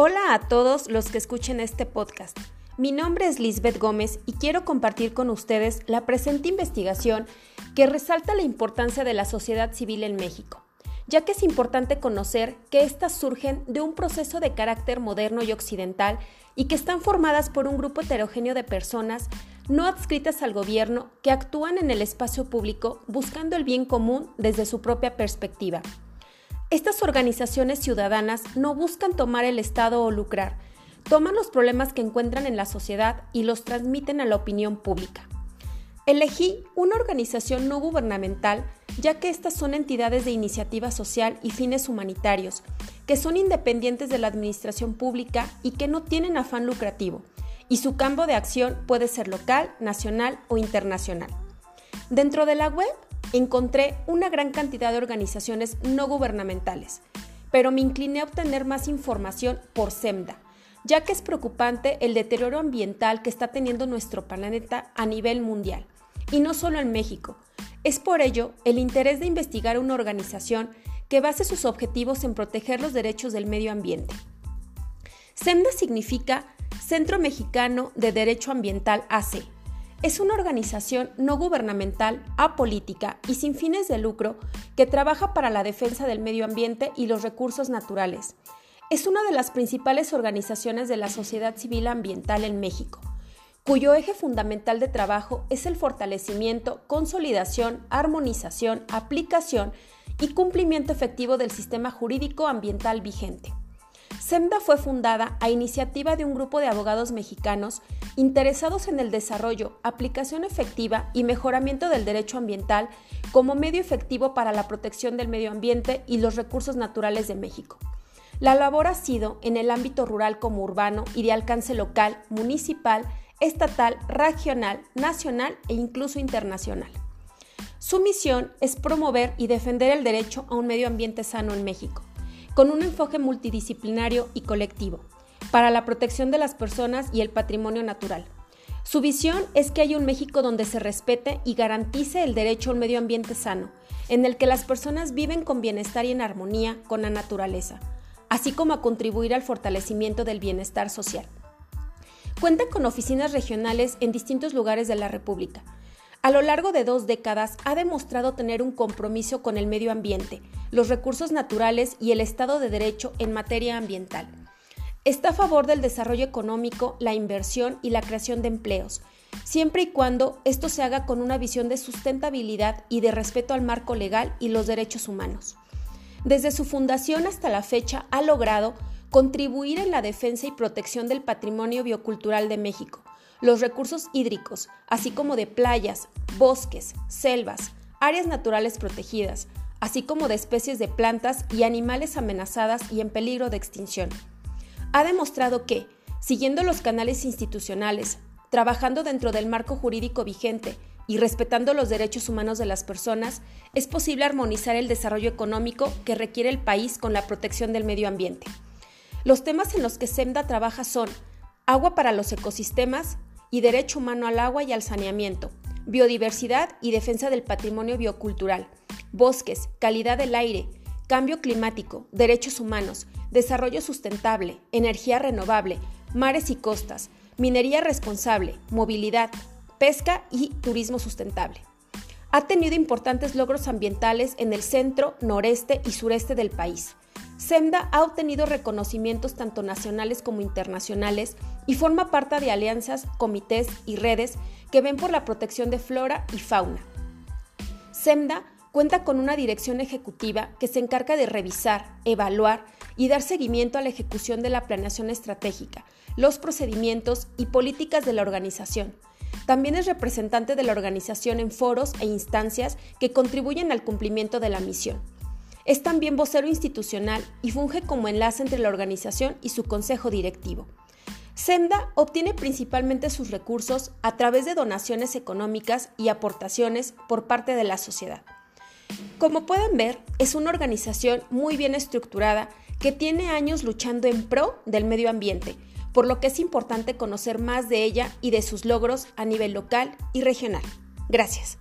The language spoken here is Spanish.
Hola a todos los que escuchen este podcast. Mi nombre es Lisbeth Gómez y quiero compartir con ustedes la presente investigación que resalta la importancia de la sociedad civil en México, ya que es importante conocer que éstas surgen de un proceso de carácter moderno y occidental y que están formadas por un grupo heterogéneo de personas no adscritas al gobierno que actúan en el espacio público buscando el bien común desde su propia perspectiva. Estas organizaciones ciudadanas no buscan tomar el Estado o lucrar, toman los problemas que encuentran en la sociedad y los transmiten a la opinión pública. Elegí una organización no gubernamental ya que estas son entidades de iniciativa social y fines humanitarios, que son independientes de la administración pública y que no tienen afán lucrativo, y su campo de acción puede ser local, nacional o internacional. Dentro de la web encontré una gran cantidad de organizaciones no gubernamentales, pero me incliné a obtener más información por SEMDA, ya que es preocupante el deterioro ambiental que está teniendo nuestro planeta a nivel mundial, y no solo en México. Es por ello el interés de investigar una organización que base sus objetivos en proteger los derechos del medio ambiente. SEMDA significa Centro Mexicano de Derecho Ambiental AC es una organización no gubernamental, apolítica y sin fines de lucro que trabaja para la defensa del medio ambiente y los recursos naturales. Es una de las principales organizaciones de la sociedad civil ambiental en México, cuyo eje fundamental de trabajo es el fortalecimiento, consolidación, armonización, aplicación y cumplimiento efectivo del sistema jurídico ambiental vigente. SEMDA fue fundada a iniciativa de un grupo de abogados mexicanos interesados en el desarrollo, aplicación efectiva y mejoramiento del derecho ambiental como medio efectivo para la protección del medio ambiente y los recursos naturales de México. La labor ha sido en el ámbito rural como urbano y de alcance local, municipal, estatal, regional, nacional e incluso internacional. Su misión es promover y defender el derecho a un medio ambiente sano en México con un enfoque multidisciplinario y colectivo para la protección de las personas y el patrimonio natural. Su visión es que haya un México donde se respete y garantice el derecho a un medio ambiente sano, en el que las personas viven con bienestar y en armonía con la naturaleza, así como a contribuir al fortalecimiento del bienestar social. Cuenta con oficinas regionales en distintos lugares de la República, a lo largo de dos décadas ha demostrado tener un compromiso con el medio ambiente, los recursos naturales y el Estado de Derecho en materia ambiental. Está a favor del desarrollo económico, la inversión y la creación de empleos, siempre y cuando esto se haga con una visión de sustentabilidad y de respeto al marco legal y los derechos humanos. Desde su fundación hasta la fecha ha logrado contribuir en la defensa y protección del patrimonio biocultural de México, los recursos hídricos, así como de playas, bosques, selvas, áreas naturales protegidas, así como de especies de plantas y animales amenazadas y en peligro de extinción. Ha demostrado que, siguiendo los canales institucionales, trabajando dentro del marco jurídico vigente y respetando los derechos humanos de las personas, es posible armonizar el desarrollo económico que requiere el país con la protección del medio ambiente. Los temas en los que SEMDA trabaja son agua para los ecosistemas, y derecho humano al agua y al saneamiento, biodiversidad y defensa del patrimonio biocultural, bosques, calidad del aire, cambio climático, derechos humanos, desarrollo sustentable, energía renovable, mares y costas, minería responsable, movilidad, pesca y turismo sustentable. Ha tenido importantes logros ambientales en el centro, noreste y sureste del país. SEMDA ha obtenido reconocimientos tanto nacionales como internacionales y forma parte de alianzas, comités y redes que ven por la protección de flora y fauna. SEMDA cuenta con una dirección ejecutiva que se encarga de revisar, evaluar y dar seguimiento a la ejecución de la planeación estratégica, los procedimientos y políticas de la organización. También es representante de la organización en foros e instancias que contribuyen al cumplimiento de la misión. Es también vocero institucional y funge como enlace entre la organización y su consejo directivo. SEMDA obtiene principalmente sus recursos a través de donaciones económicas y aportaciones por parte de la sociedad. Como pueden ver, es una organización muy bien estructurada que tiene años luchando en pro del medio ambiente, por lo que es importante conocer más de ella y de sus logros a nivel local y regional. Gracias.